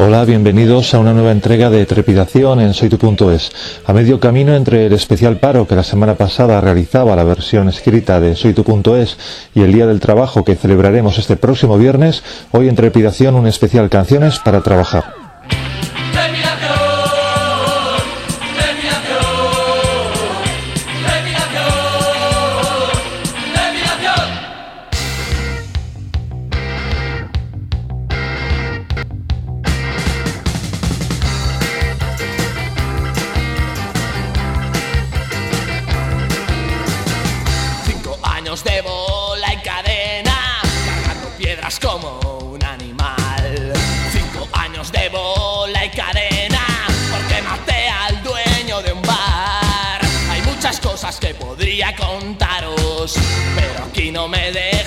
Hola, bienvenidos a una nueva entrega de Trepidación en soytu.es. A medio camino entre el especial paro que la semana pasada realizaba la versión escrita de soytu.es y el Día del Trabajo que celebraremos este próximo viernes, hoy en Trepidación un especial Canciones para Trabajar. como un animal. Cinco años de bola y cadena, porque maté al dueño de un bar. Hay muchas cosas que podría contaros, pero aquí no me dejo.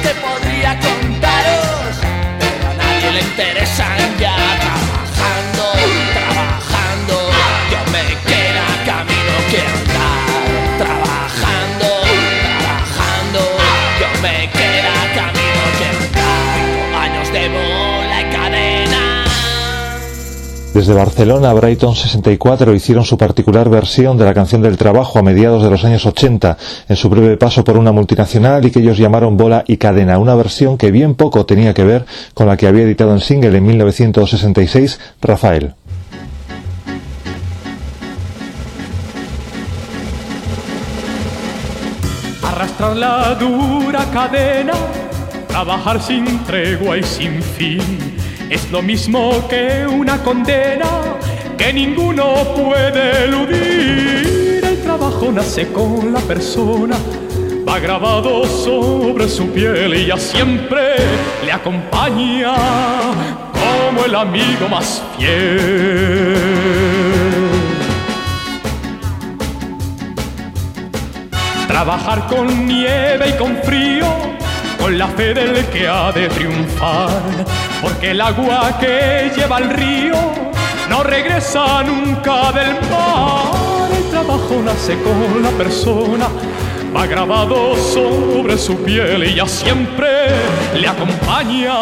que podría contaros, pero a nadie le interesa. Desde Barcelona, Brighton 64 hicieron su particular versión de la canción del trabajo a mediados de los años 80, en su breve paso por una multinacional y que ellos llamaron Bola y Cadena, una versión que bien poco tenía que ver con la que había editado en single en 1966 Rafael. Arrastrar la dura cadena, trabajar sin tregua y sin fin es lo mismo que una condena que ninguno puede eludir. El trabajo nace con la persona, va grabado sobre su piel y ya siempre le acompaña como el amigo más fiel. Trabajar con nieve y con frío, con la fe del que ha de triunfar porque el agua que lleva el río no regresa nunca del mar. El trabajo nace con la persona, va grabado sobre su piel y ya siempre le acompaña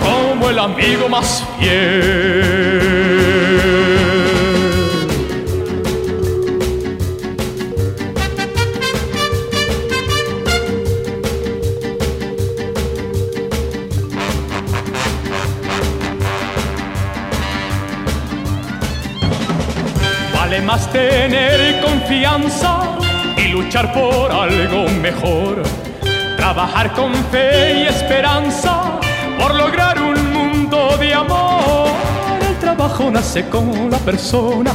como el amigo más fiel. vale más tener confianza y luchar por algo mejor. Trabajar con fe y esperanza por lograr un mundo de amor. El trabajo nace con la persona,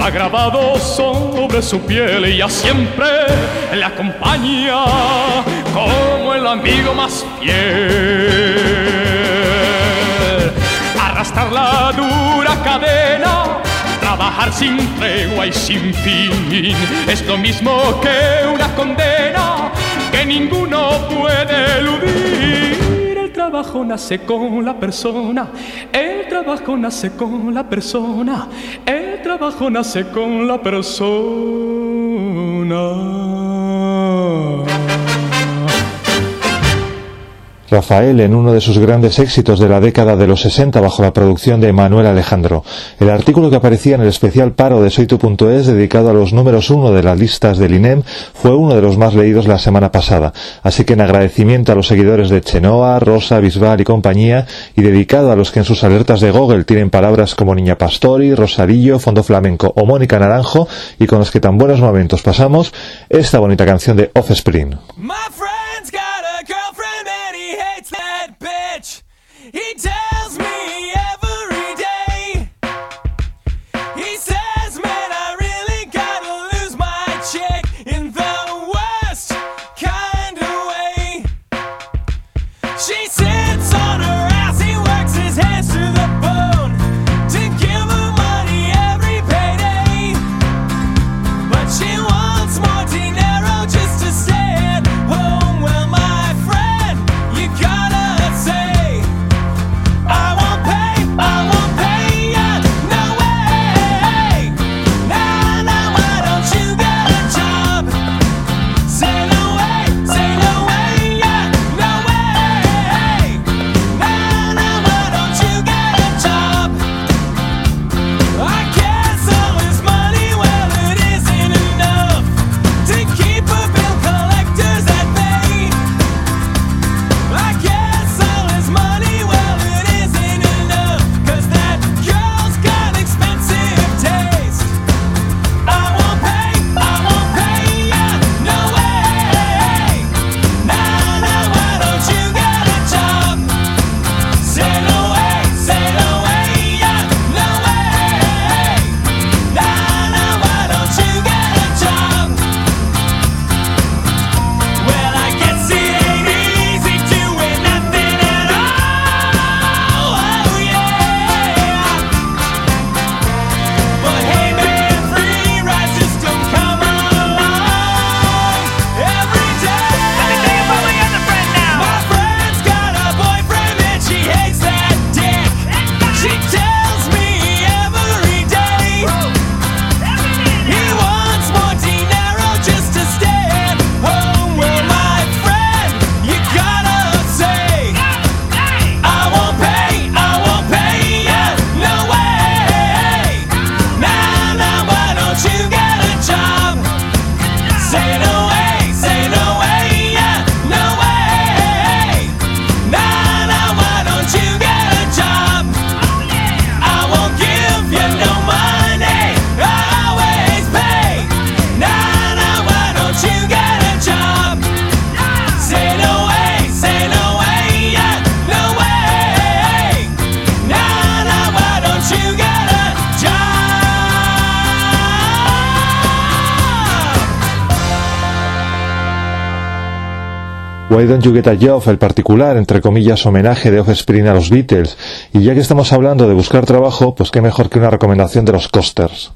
va grabado sobre su piel y ya siempre le acompaña como el amigo más fiel. Arrastrar la dura cadena trabajar sin tregua y sin fin es lo mismo que una condena que ninguno puede eludir. El trabajo nace con la persona, el trabajo nace con la persona, el trabajo nace con la persona. Rafael en uno de sus grandes éxitos de la década de los 60 bajo la producción de Manuel Alejandro. El artículo que aparecía en el especial paro de Soitu.es dedicado a los números uno de las listas del INEM fue uno de los más leídos la semana pasada. Así que en agradecimiento a los seguidores de Chenoa, Rosa, Bisbal y compañía y dedicado a los que en sus alertas de Google tienen palabras como Niña Pastori, Rosarillo, Fondo Flamenco o Mónica Naranjo y con los que tan buenos momentos pasamos, esta bonita canción de Offspring. My. I Don't You Get el particular, entre comillas, homenaje de Offspring a los Beatles. Y ya que estamos hablando de buscar trabajo, pues qué mejor que una recomendación de los Costers.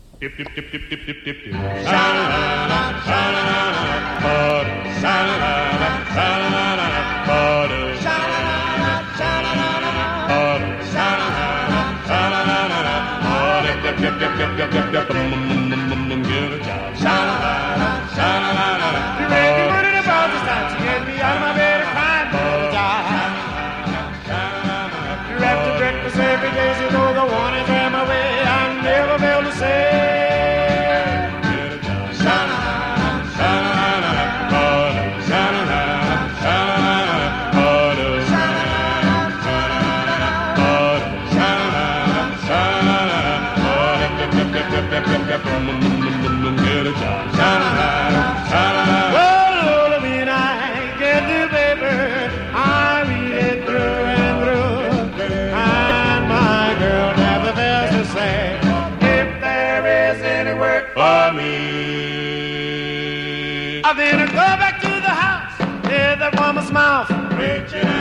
then I go back to the house, hear that woman's mouth. Reaching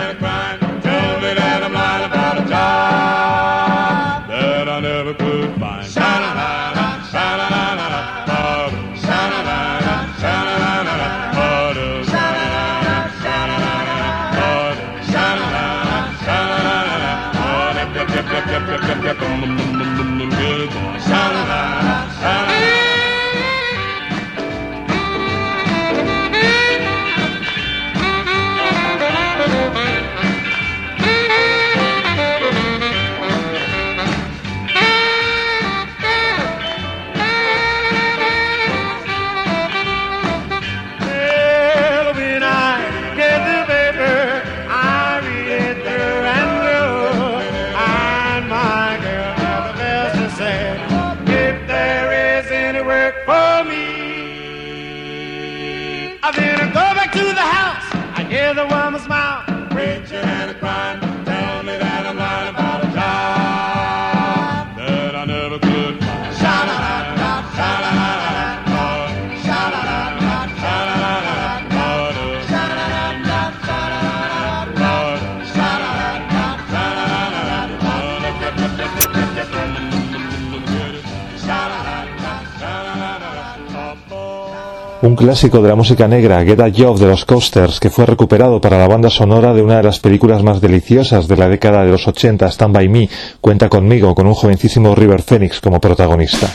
Un clásico de la música negra, Get a Job de los Coasters, que fue recuperado para la banda sonora de una de las películas más deliciosas de la década de los 80, Stand By Me, cuenta conmigo, con un jovencísimo River Phoenix como protagonista.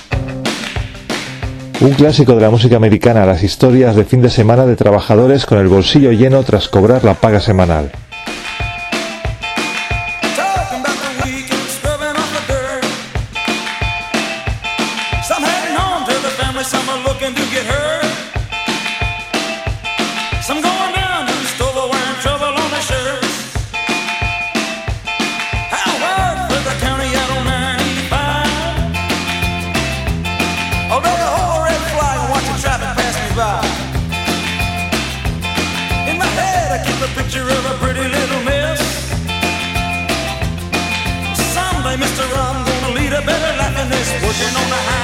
Un clásico de la música americana, las historias de fin de semana de trabajadores con el bolsillo lleno tras cobrar la paga semanal. dancing on the high.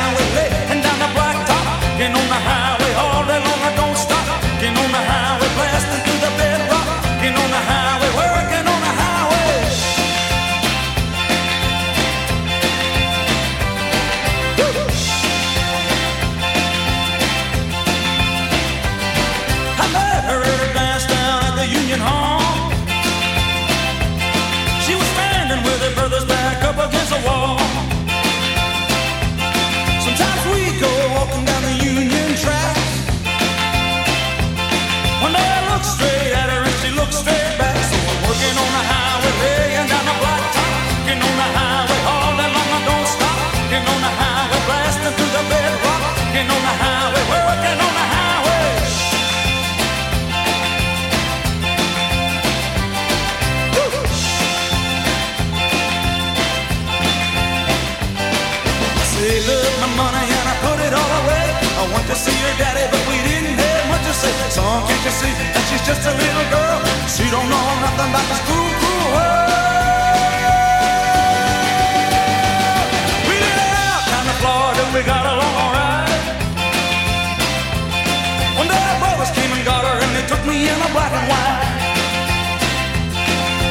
Took me in a black and white.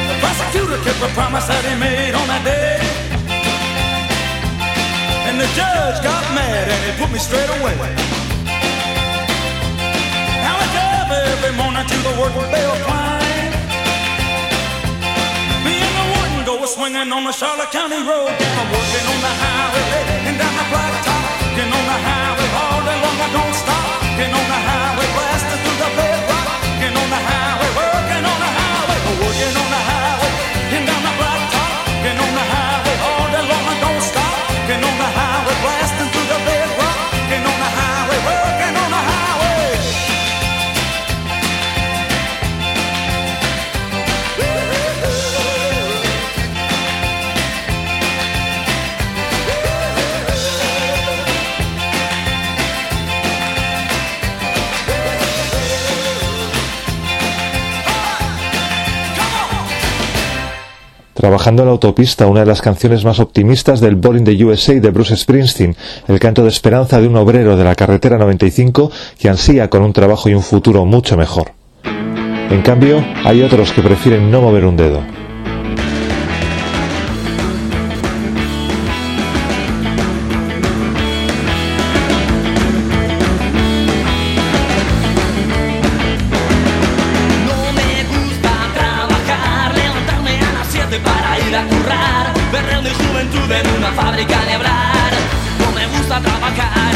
The prosecutor kept a promise that he made on that day. And the judge got mad and he put me straight away. Now I drive every morning to the work bell climb. Me and the warden go swinging on the Charlotte County Road. I'm working on the highway and down the blacktop. Getting on the highway all day long, I don't stop. Getting on the highway, blasting through the bedrock on the high Trabajando en la autopista, una de las canciones más optimistas del Born in the USA de Bruce Springsteen, el canto de esperanza de un obrero de la carretera 95 que ansía con un trabajo y un futuro mucho mejor. En cambio, hay otros que prefieren no mover un dedo. Ir a currar, perder mi juventud en una fábrica de hablar. No me gusta trabajar,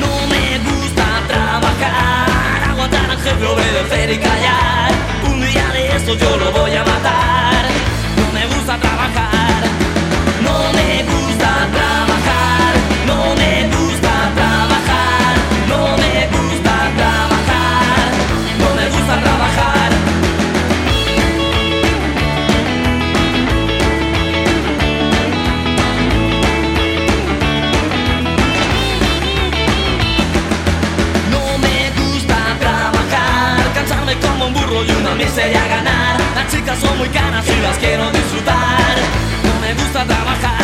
no me gusta trabajar, aguantar al jefe, obedecer y callar. Un día de estos yo lo voy a matar. No me gusta trabajar, no me gusta trabajar, no me gusta y una miseria ganar. Las chicas son muy caras y las quiero disfrutar. No me gusta trabajar,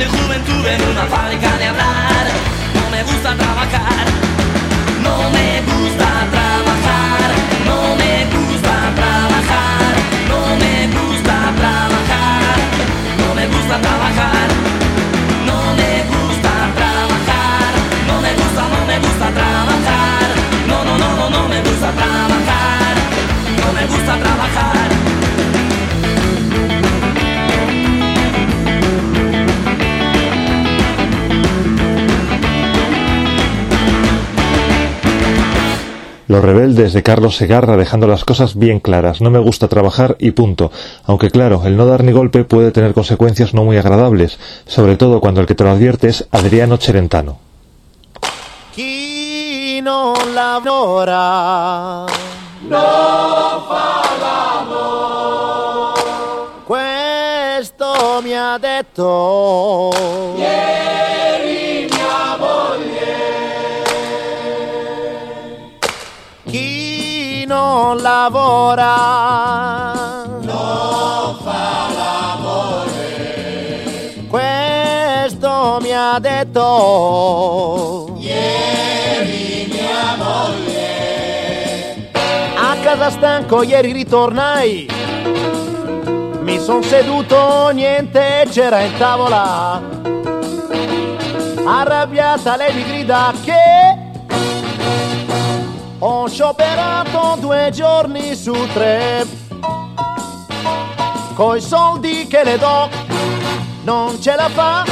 mi juventud en una fábrica de hablar. No me gusta trabajar, Los rebeldes de Carlos Segarra dejando las cosas bien claras. No me gusta trabajar y punto. Aunque claro, el no dar ni golpe puede tener consecuencias no muy agradables, sobre todo cuando el que te lo advierte es Adriano Cherentano. Chi non lavora Questo mi ha detto non lavora. Non fa l'amore Questo mi ha detto A casa stanco ieri ritornai. Mi son seduto, niente c'era in tavola. Arrabbiata lei mi grida che Ho scioperato due giorni su tre Coi soldi che le do non ce la fa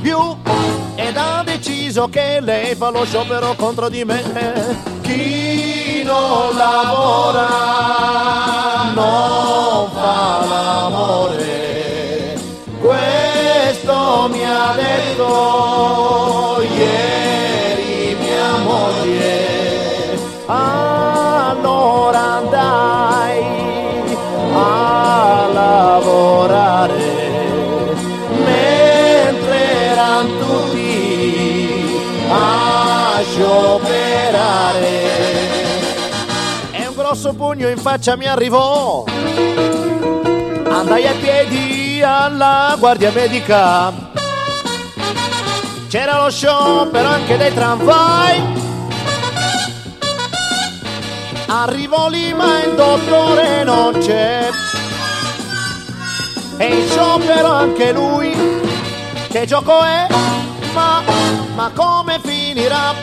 più ed ha deciso che lei fa lo sciopero contro di me. Chi non lavora non fa l'amore. Questo mi ha detto grosso pugno in faccia mi arrivò. Andai a piedi alla guardia medica. C'era lo sciopero anche dei tramvai. Arrivo lì ma il dottore non c'è. E in sciopero anche lui. Che gioco è? Ma, ma come finirà?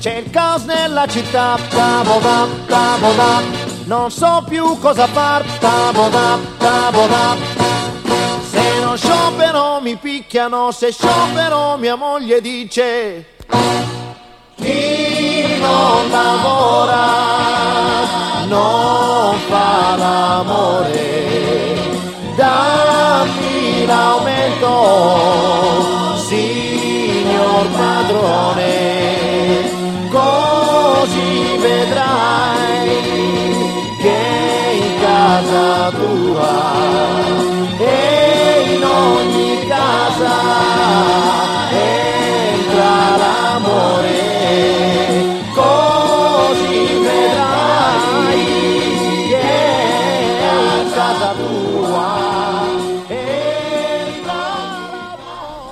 C'è il caos nella città. Tabobà, tabobà. Non so più cosa far. Tabobà, tabobà. Se non sciopero mi picchiano. Se sciopero mia moglie dice. Chi non lavora non fa l'amore. Dammi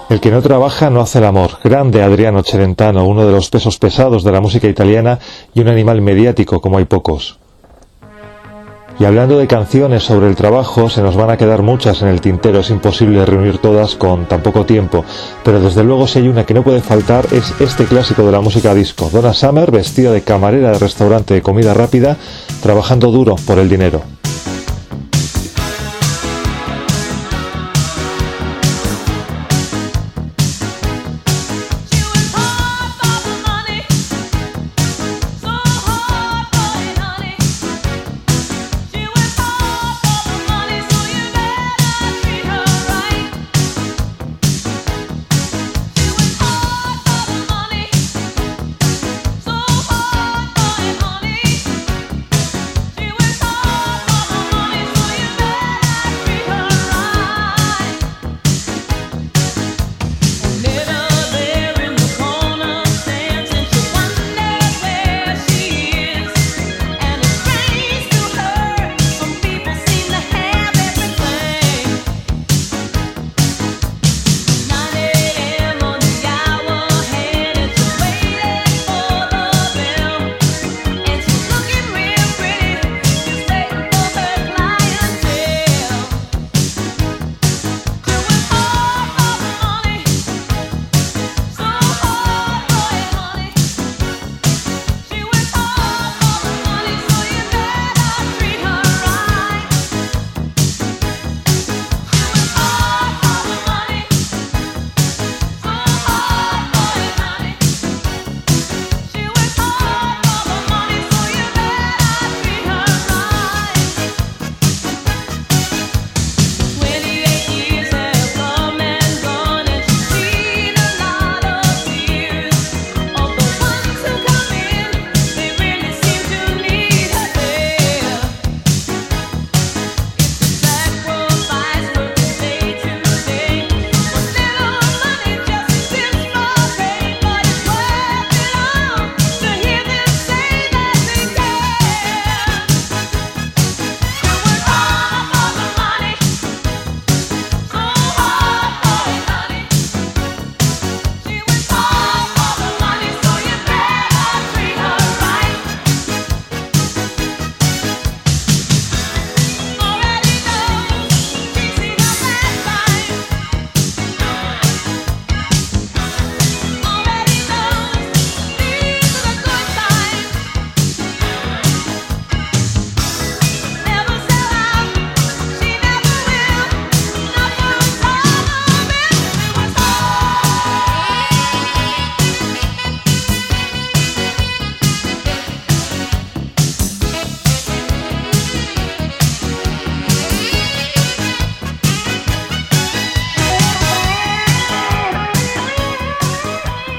El que no trabaja no hace el amor. Grande Adriano Celentano, uno de los pesos pesados de la música italiana y un animal mediático como hay pocos. Y hablando de canciones sobre el trabajo, se nos van a quedar muchas en el tintero, es imposible reunir todas con tan poco tiempo, pero desde luego si hay una que no puede faltar es este clásico de la música disco, Donna Summer vestida de camarera de restaurante de comida rápida, trabajando duro por el dinero.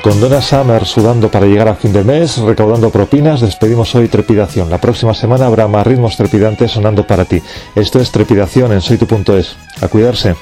Con Donna Summer sudando para llegar a fin de mes, recaudando propinas, despedimos hoy Trepidación. La próxima semana habrá más ritmos trepidantes sonando para ti. Esto es Trepidación en soytu.es. A cuidarse.